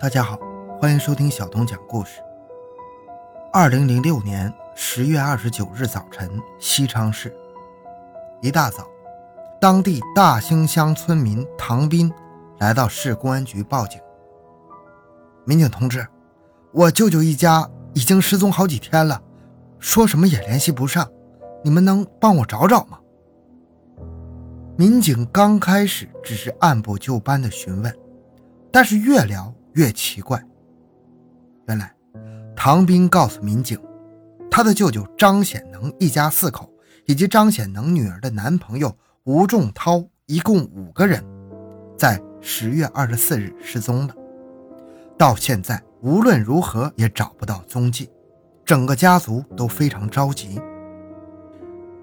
大家好，欢迎收听小东讲故事。二零零六年十月二十九日早晨，西昌市一大早，当地大兴乡村民唐斌来到市公安局报警。民警同志，我舅舅一家已经失踪好几天了，说什么也联系不上，你们能帮我找找吗？民警刚开始只是按部就班的询问，但是越聊越奇怪。原来，唐斌告诉民警，他的舅舅张显能一家四口以及张显能女儿的男朋友吴仲涛一共五个人，在十月二十四日失踪了，到现在无论如何也找不到踪迹，整个家族都非常着急。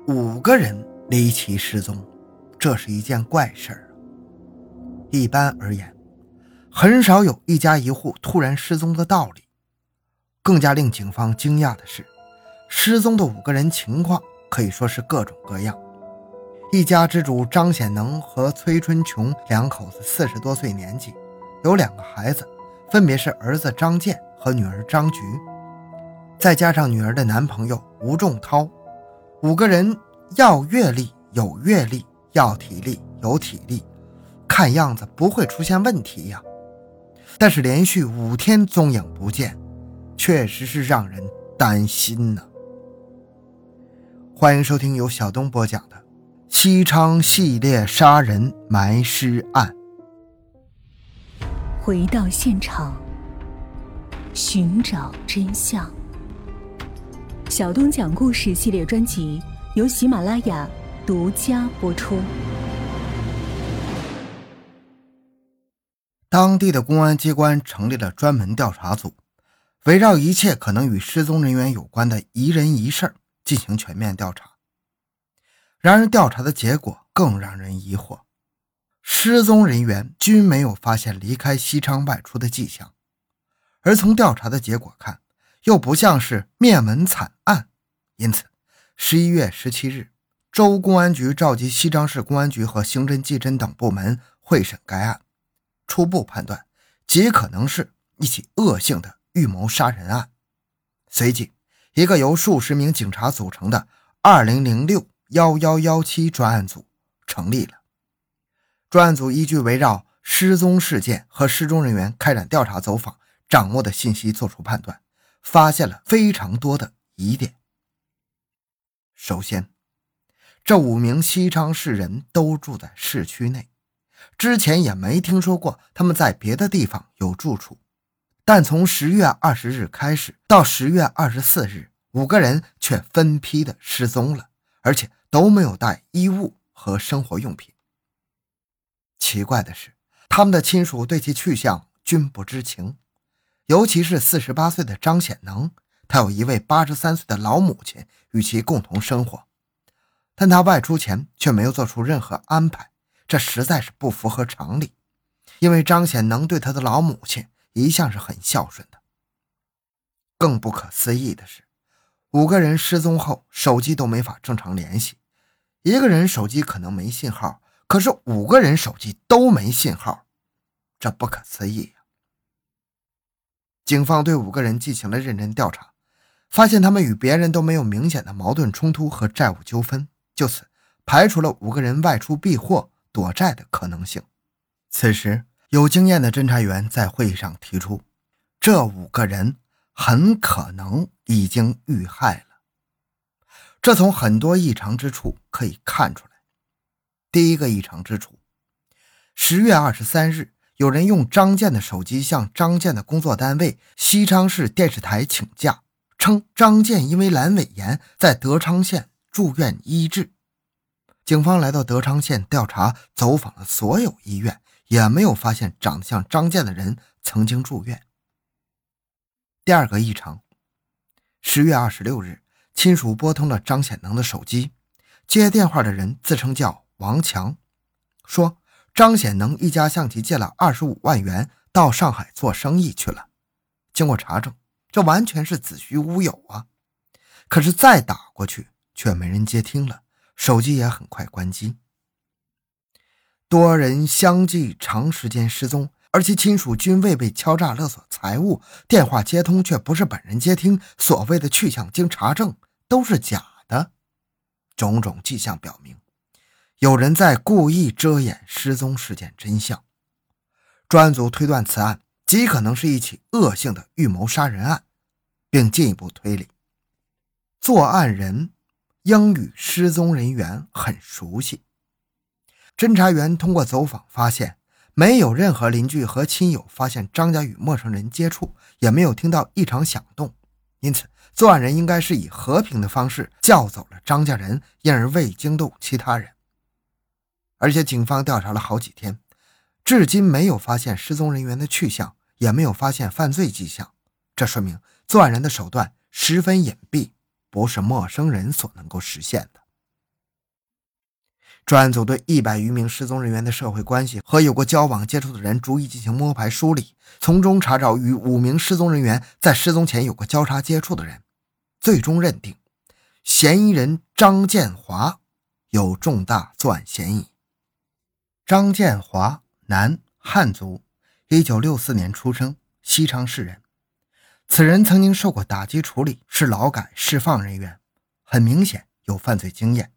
五个人离奇失踪。这是一件怪事儿。一般而言，很少有一家一户突然失踪的道理。更加令警方惊讶的是，失踪的五个人情况可以说是各种各样。一家之主张显能和崔春琼两口子四十多岁年纪，有两个孩子，分别是儿子张健和女儿张菊，再加上女儿的男朋友吴仲涛，五个人要阅历有阅历。要体力有体力，看样子不会出现问题呀。但是连续五天踪影不见，确实是让人担心呢。欢迎收听由小东播讲的《西昌系列杀人埋尸案》。回到现场，寻找真相。小东讲故事系列专辑由喜马拉雅。独家播出。当地的公安机关成立了专门调查组，围绕一切可能与失踪人员有关的疑人疑事进行全面调查。然而，调查的结果更让人疑惑：失踪人员均没有发现离开西昌外出的迹象，而从调查的结果看，又不像是灭门惨案。因此，十一月十七日。州公安局召集西昌市公安局和刑侦、技侦等部门会审该案，初步判断极可能是一起恶性的预谋杀人案。随即，一个由数十名警察组成的“二零零六幺幺幺七”专案组成立了。专案组依据围绕失踪事件和失踪人员开展调查走访，掌握的信息作出判断，发现了非常多的疑点。首先，这五名西昌市人都住在市区内，之前也没听说过他们在别的地方有住处。但从十月二十日开始到十月二十四日，五个人却分批的失踪了，而且都没有带衣物和生活用品。奇怪的是，他们的亲属对其去向均不知情，尤其是四十八岁的张显能，他有一位八十三岁的老母亲与其共同生活。但他外出前却没有做出任何安排，这实在是不符合常理。因为张显能对他的老母亲一向是很孝顺的。更不可思议的是，五个人失踪后手机都没法正常联系。一个人手机可能没信号，可是五个人手机都没信号，这不可思议呀！警方对五个人进行了认真调查，发现他们与别人都没有明显的矛盾冲突和债务纠纷。就此排除了五个人外出避祸躲债的可能性。此时，有经验的侦查员在会议上提出，这五个人很可能已经遇害了。这从很多异常之处可以看出来。第一个异常之处，十月二十三日，有人用张建的手机向张建的工作单位西昌市电视台请假，称张建因为阑尾炎在德昌县。住院医治，警方来到德昌县调查，走访了所有医院，也没有发现长得像张建的人曾经住院。第二个异常，十月二十六日，亲属拨通了张显能的手机，接电话的人自称叫王强，说张显能一家向其借了二十五万元，到上海做生意去了。经过查证，这完全是子虚乌有啊！可是再打过去。却没人接听了，手机也很快关机。多人相继长时间失踪，而其亲属均未被敲诈勒索财物，电话接通却不是本人接听，所谓的去向经查证都是假的。种种迹象表明，有人在故意遮掩失踪事件真相。专案组推断，此案极可能是一起恶性的预谋杀人案，并进一步推理，作案人应与失踪人员很熟悉。侦查员通过走访发现，没有任何邻居和亲友发现张家与陌生人接触，也没有听到异常响动，因此。作案人应该是以和平的方式叫走了张家人，因而未惊动其他人。而且警方调查了好几天，至今没有发现失踪人员的去向，也没有发现犯罪迹象。这说明作案人的手段十分隐蔽，不是陌生人所能够实现的。专案组对一百余名失踪人员的社会关系和有过交往接触的人逐一进行摸排梳理，从中查找与五名失踪人员在失踪前有过交叉接触的人。最终认定，嫌疑人张建华有重大作案嫌疑。张建华，男，汉族，一九六四年出生，西昌市人。此人曾经受过打击处理，是劳改释放人员，很明显有犯罪经验。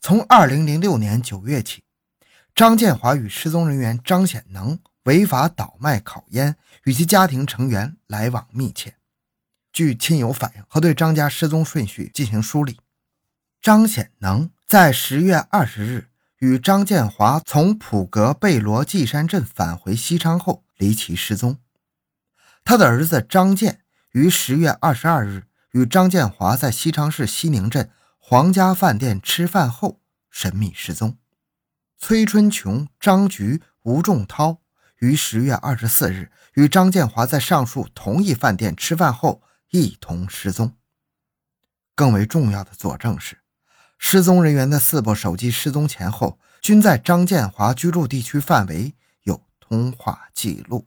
从二零零六年九月起，张建华与失踪人员张显能违法倒卖烤烟，与其家庭成员来往密切。据亲友反映和对张家失踪顺序进行梳理，张显能在十月二十日与张建华从普格贝罗纪山镇返回西昌后离奇失踪。他的儿子张建于十月二十二日与张建华在西昌市西宁镇皇家饭店吃饭后神秘失踪。崔春琼、张菊、吴仲涛于十月二十四日与张建华在上述同一饭店吃饭后。一同失踪。更为重要的佐证是，失踪人员的四部手机失踪前后均在张建华居住地区范围有通话记录。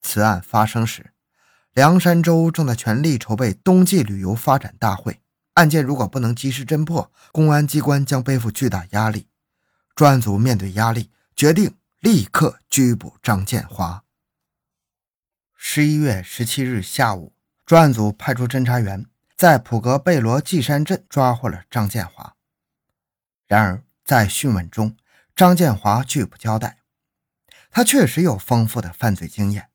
此案发生时，凉山州正在全力筹备冬季旅游发展大会，案件如果不能及时侦破，公安机关将背负巨大压力。专案组面对压力，决定立刻拘捕张建华。十一月十七日下午。专案组派出侦查员，在普格贝罗季山镇抓获了张建华。然而，在讯问中，张建华拒不交代。他确实有丰富的犯罪经验，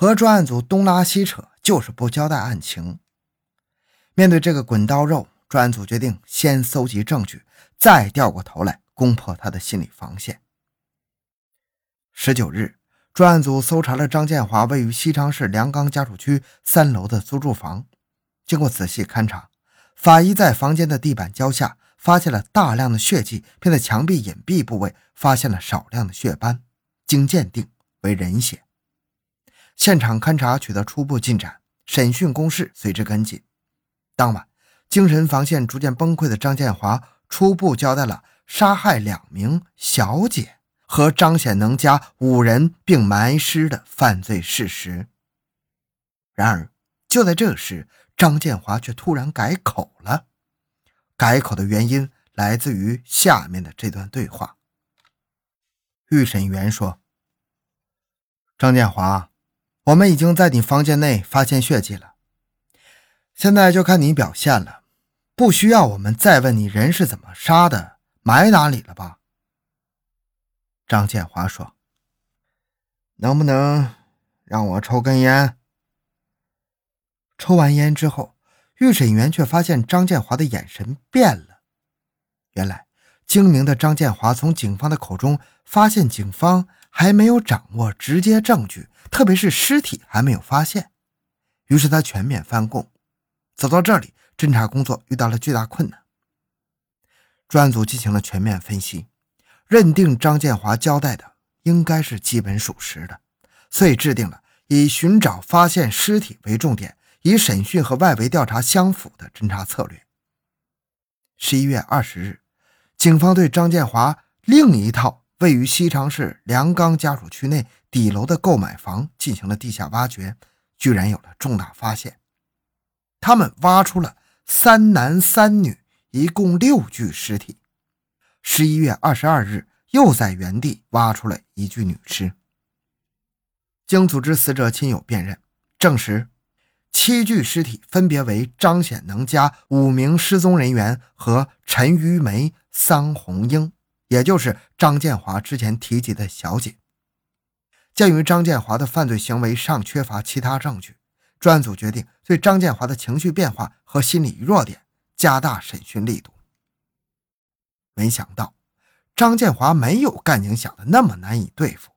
和专案组东拉西扯，就是不交代案情。面对这个滚刀肉，专案组决定先搜集证据，再掉过头来攻破他的心理防线。十九日。专案组搜查了张建华位于西昌市梁岗家属区三楼的租住房，经过仔细勘查，法医在房间的地板胶下发现了大量的血迹，并在墙壁隐蔽部位发现了少量的血斑，经鉴定为人血。现场勘查取得初步进展，审讯攻势随之跟进。当晚，精神防线逐渐崩溃的张建华初步交代了杀害两名小姐。和张显能家五人并埋尸的犯罪事实。然而，就在这时，张建华却突然改口了。改口的原因来自于下面的这段对话。预审员说：“张建华，我们已经在你房间内发现血迹了，现在就看你表现了，不需要我们再问你人是怎么杀的，埋哪里了吧？”张建华说：“能不能让我抽根烟？”抽完烟之后，预审员却发现张建华的眼神变了。原来，精明的张建华从警方的口中发现，警方还没有掌握直接证据，特别是尸体还没有发现。于是他全面翻供。走到这里，侦查工作遇到了巨大困难。专案组进行了全面分析。认定张建华交代的应该是基本属实的，所以制定了以寻找发现尸体为重点，以审讯和外围调查相符的侦查策略。十一月二十日，警方对张建华另一套位于西昌市梁岗家属区内底楼的购买房进行了地下挖掘，居然有了重大发现。他们挖出了三男三女，一共六具尸体。十一月二十二日，又在原地挖出了一具女尸。经组织死者亲友辨认，证实七具尸体分别为张显能家五名失踪人员和陈于梅、桑红英，也就是张建华之前提及的小姐。鉴于张建华的犯罪行为尚缺乏其他证据，专案组决定对张建华的情绪变化和心理弱点加大审讯力度。没想到，张建华没有干警想的那么难以对付。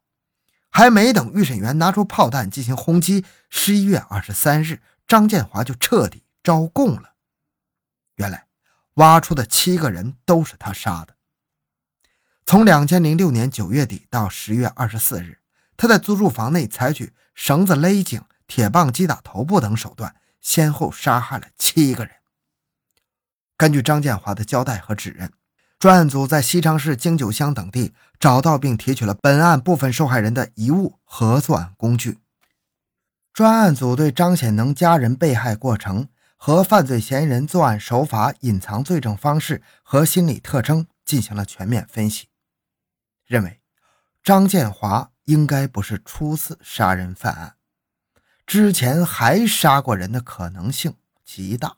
还没等预审员拿出炮弹进行轰击，十一月二十三日，张建华就彻底招供了。原来，挖出的七个人都是他杀的。从两千零六年九月底到十月二十四日，他在租住房内采取绳子勒颈、铁棒击打头部等手段，先后杀害了七个人。根据张建华的交代和指认。专案组在西昌市京九乡等地找到并提取了本案部分受害人的遗物和作案工具。专案组对张显能家人被害过程和犯罪嫌疑人作案手法、隐藏罪证方式和心理特征进行了全面分析，认为张建华应该不是初次杀人犯案，之前还杀过人的可能性极大。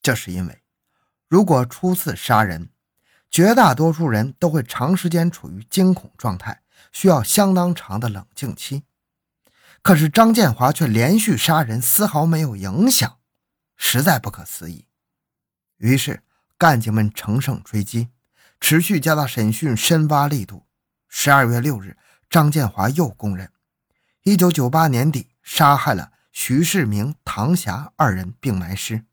这是因为，如果初次杀人，绝大多数人都会长时间处于惊恐状态，需要相当长的冷静期。可是张建华却连续杀人，丝毫没有影响，实在不可思议。于是干警们乘胜追击，持续加大审讯，深挖力度。十二月六日，张建华又供认，一九九八年底杀害了徐世明、唐霞二人，并埋尸。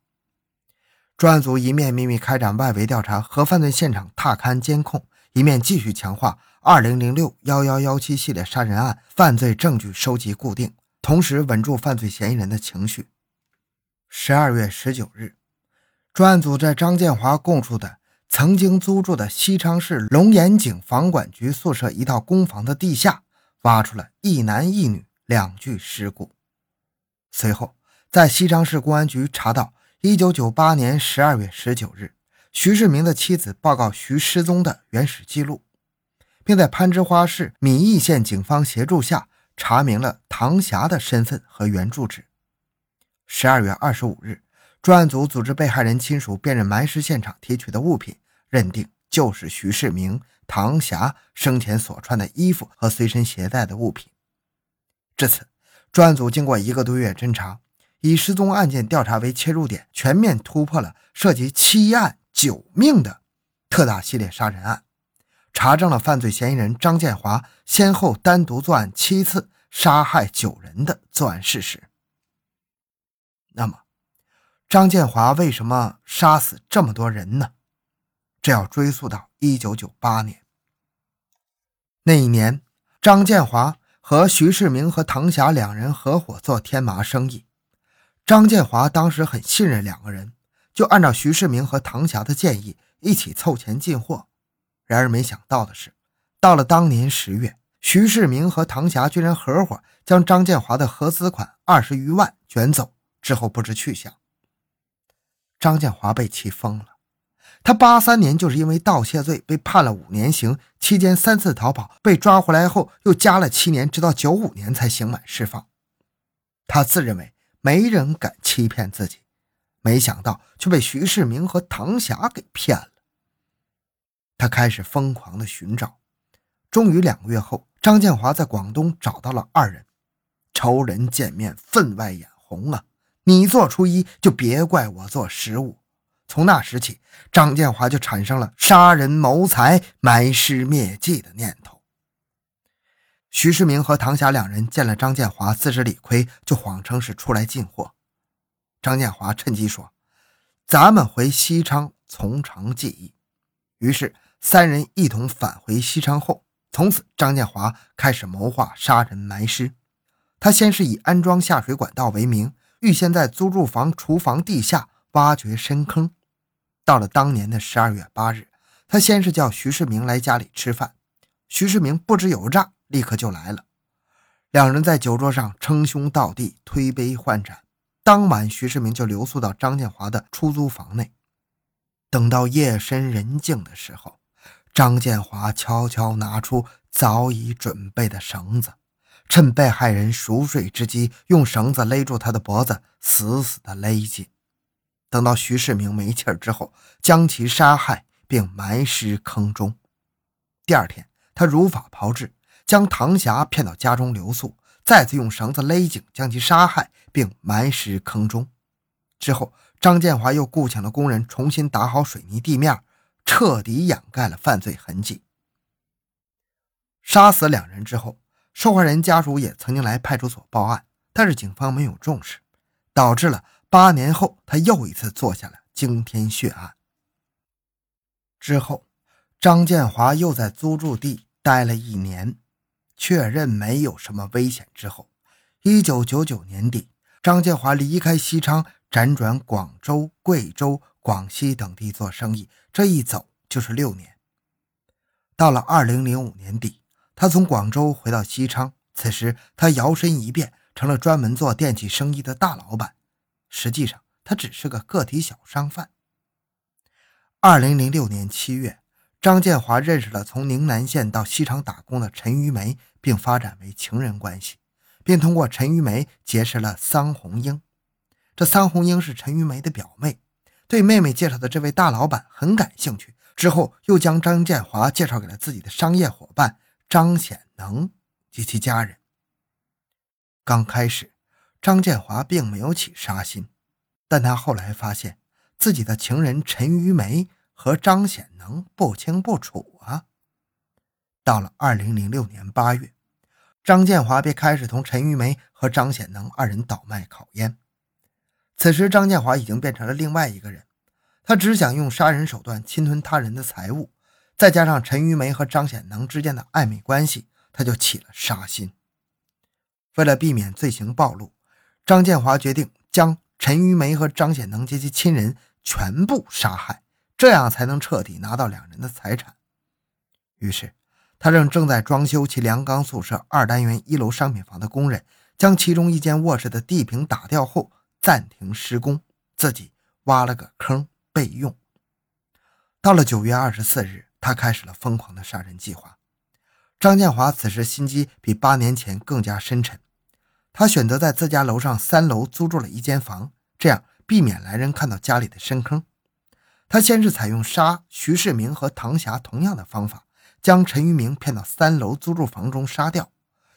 专案组一面秘密开展外围调查和犯罪现场踏勘监控，一面继续强化2006、1117系列杀人案犯罪证据收集固定，同时稳住犯罪嫌疑人的情绪。12月19日，专案组在张建华供述的曾经租住的西昌市龙岩井房管局宿舍一套公房的地下，挖出了一男一女两具尸骨。随后，在西昌市公安局查到。一九九八年十二月十九日，徐世明的妻子报告徐失踪的原始记录，并在攀枝花市米易县警方协助下查明了唐霞的身份和原住址。十二月二十五日，专案组组织被害人亲属辨认埋尸现场提取的物品，认定就是徐世明、唐霞生前所穿的衣服和随身携带的物品。至此，专案组经过一个多月侦查。以失踪案件调查为切入点，全面突破了涉及七案九命的特大系列杀人案，查证了犯罪嫌疑人张建华先后单独作案七次，杀害九人的作案事实。那么，张建华为什么杀死这么多人呢？这要追溯到一九九八年。那一年，张建华和徐世明和唐霞两人合伙做天麻生意。张建华当时很信任两个人，就按照徐世明和唐霞的建议一起凑钱进货。然而没想到的是，到了当年十月，徐世明和唐霞居然合伙将张建华的合资款二十余万卷走，之后不知去向。张建华被气疯了。他八三年就是因为盗窃罪被判了五年刑，期间三次逃跑，被抓回来后又加了七年，直到九五年才刑满释放。他自认为。没人敢欺骗自己，没想到却被徐世明和唐霞给骗了。他开始疯狂的寻找，终于两个月后，张建华在广东找到了二人。仇人见面，分外眼红啊！你做初一，就别怪我做十五。从那时起，张建华就产生了杀人谋财、埋尸灭迹的念头。徐世明和唐霞两人见了张建华，自知理亏，就谎称是出来进货。张建华趁机说：“咱们回西昌从长计议。”于是三人一同返回西昌后，从此张建华开始谋划杀人埋尸。他先是以安装下水管道为名，预先在租住房厨房地下挖掘深坑。到了当年的十二月八日，他先是叫徐世明来家里吃饭，徐世明不知有诈。立刻就来了，两人在酒桌上称兄道弟，推杯换盏。当晚，徐世明就留宿到张建华的出租房内。等到夜深人静的时候，张建华悄悄拿出早已准备的绳子，趁被害人熟睡之机，用绳子勒住他的脖子，死死地勒紧。等到徐世明没气儿之后，将其杀害并埋尸坑中。第二天，他如法炮制，将唐霞骗到家中留宿，再次用绳子勒紧，将其杀害并埋尸坑中。之后，张建华又雇请了工人重新打好水泥地面，彻底掩盖了犯罪痕迹。杀死两人之后，受害人家属也曾经来派出所报案，但是警方没有重视，导致了八年后他又一次做下了惊天血案。之后，张建华又在租住地待了一年，确认没有什么危险之后，一九九九年底，张建华离开西昌。辗转广州、贵州、广西等地做生意，这一走就是六年。到了二零零五年底，他从广州回到西昌。此时，他摇身一变成了专门做电器生意的大老板。实际上，他只是个个体小商贩。二零零六年七月，张建华认识了从宁南县到西昌打工的陈玉梅，并发展为情人关系，并通过陈玉梅结识了桑红英。这桑红英是陈玉梅的表妹，对妹妹介绍的这位大老板很感兴趣。之后又将张建华介绍给了自己的商业伙伴张显能及其家人。刚开始，张建华并没有起杀心，但他后来发现自己的情人陈玉梅和张显能不清不楚啊。到了二零零六年八月，张建华便开始同陈玉梅和张显能二人倒卖烤烟。此时，张建华已经变成了另外一个人，他只想用杀人手段侵吞他人的财物，再加上陈玉梅和张显能之间的暧昧关系，他就起了杀心。为了避免罪行暴露，张建华决定将陈玉梅和张显能及其亲人全部杀害，这样才能彻底拿到两人的财产。于是，他让正在装修其梁钢宿舍二单元一楼商品房的工人，将其中一间卧室的地坪打掉后。暂停施工，自己挖了个坑备用。到了九月二十四日，他开始了疯狂的杀人计划。张建华此时心机比八年前更加深沉，他选择在自家楼上三楼租住了一间房，这样避免来人看到家里的深坑。他先是采用杀徐世明和唐霞同样的方法，将陈玉明骗到三楼租住房中杀掉，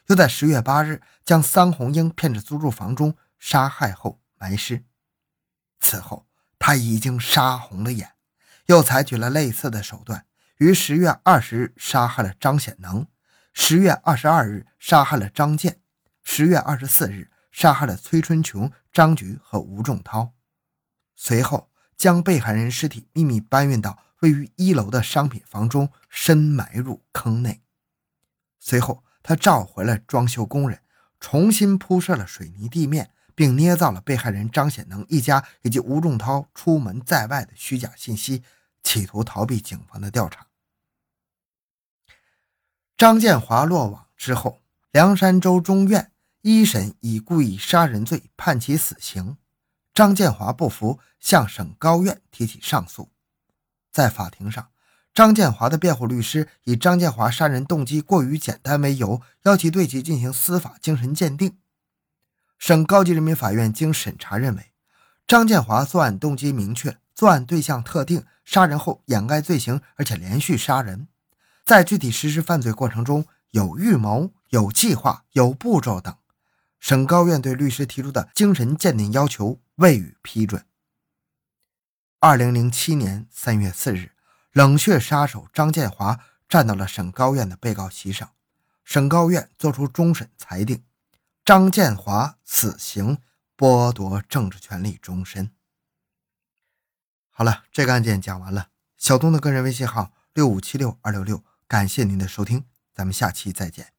又在十月八日将桑红英骗至租住房中杀害后。埋尸。此后，他已经杀红了眼，又采取了类似的手段，于十月二十日杀害了张显能，十月二十二日杀害了张健，十月二十四日杀害了崔春琼、张菊和吴仲涛。随后，将被害人尸体秘密搬运到位于一楼的商品房中，深埋入坑内。随后，他召回了装修工人，重新铺设了水泥地面。并捏造了被害人张显能一家以及吴仲涛出门在外的虚假信息，企图逃避警方的调查。张建华落网之后，凉山州中院一审以故意杀人罪判其死刑。张建华不服，向省高院提起上诉。在法庭上，张建华的辩护律师以张建华杀人动机过于简单为由，要其对其进行司法精神鉴定。省高级人民法院经审查认为，张建华作案动机明确，作案对象特定，杀人后掩盖罪行，而且连续杀人，在具体实施犯罪过程中有预谋、有计划、有步骤等。省高院对律师提出的精神鉴定要求未予批准。二零零七年三月四日，冷血杀手张建华站到了省高院的被告席上，省高院作出终审裁定。张建华死刑，剥夺政治权利终身。好了，这个案件讲完了。小东的个人微信号六五七六二六六，感谢您的收听，咱们下期再见。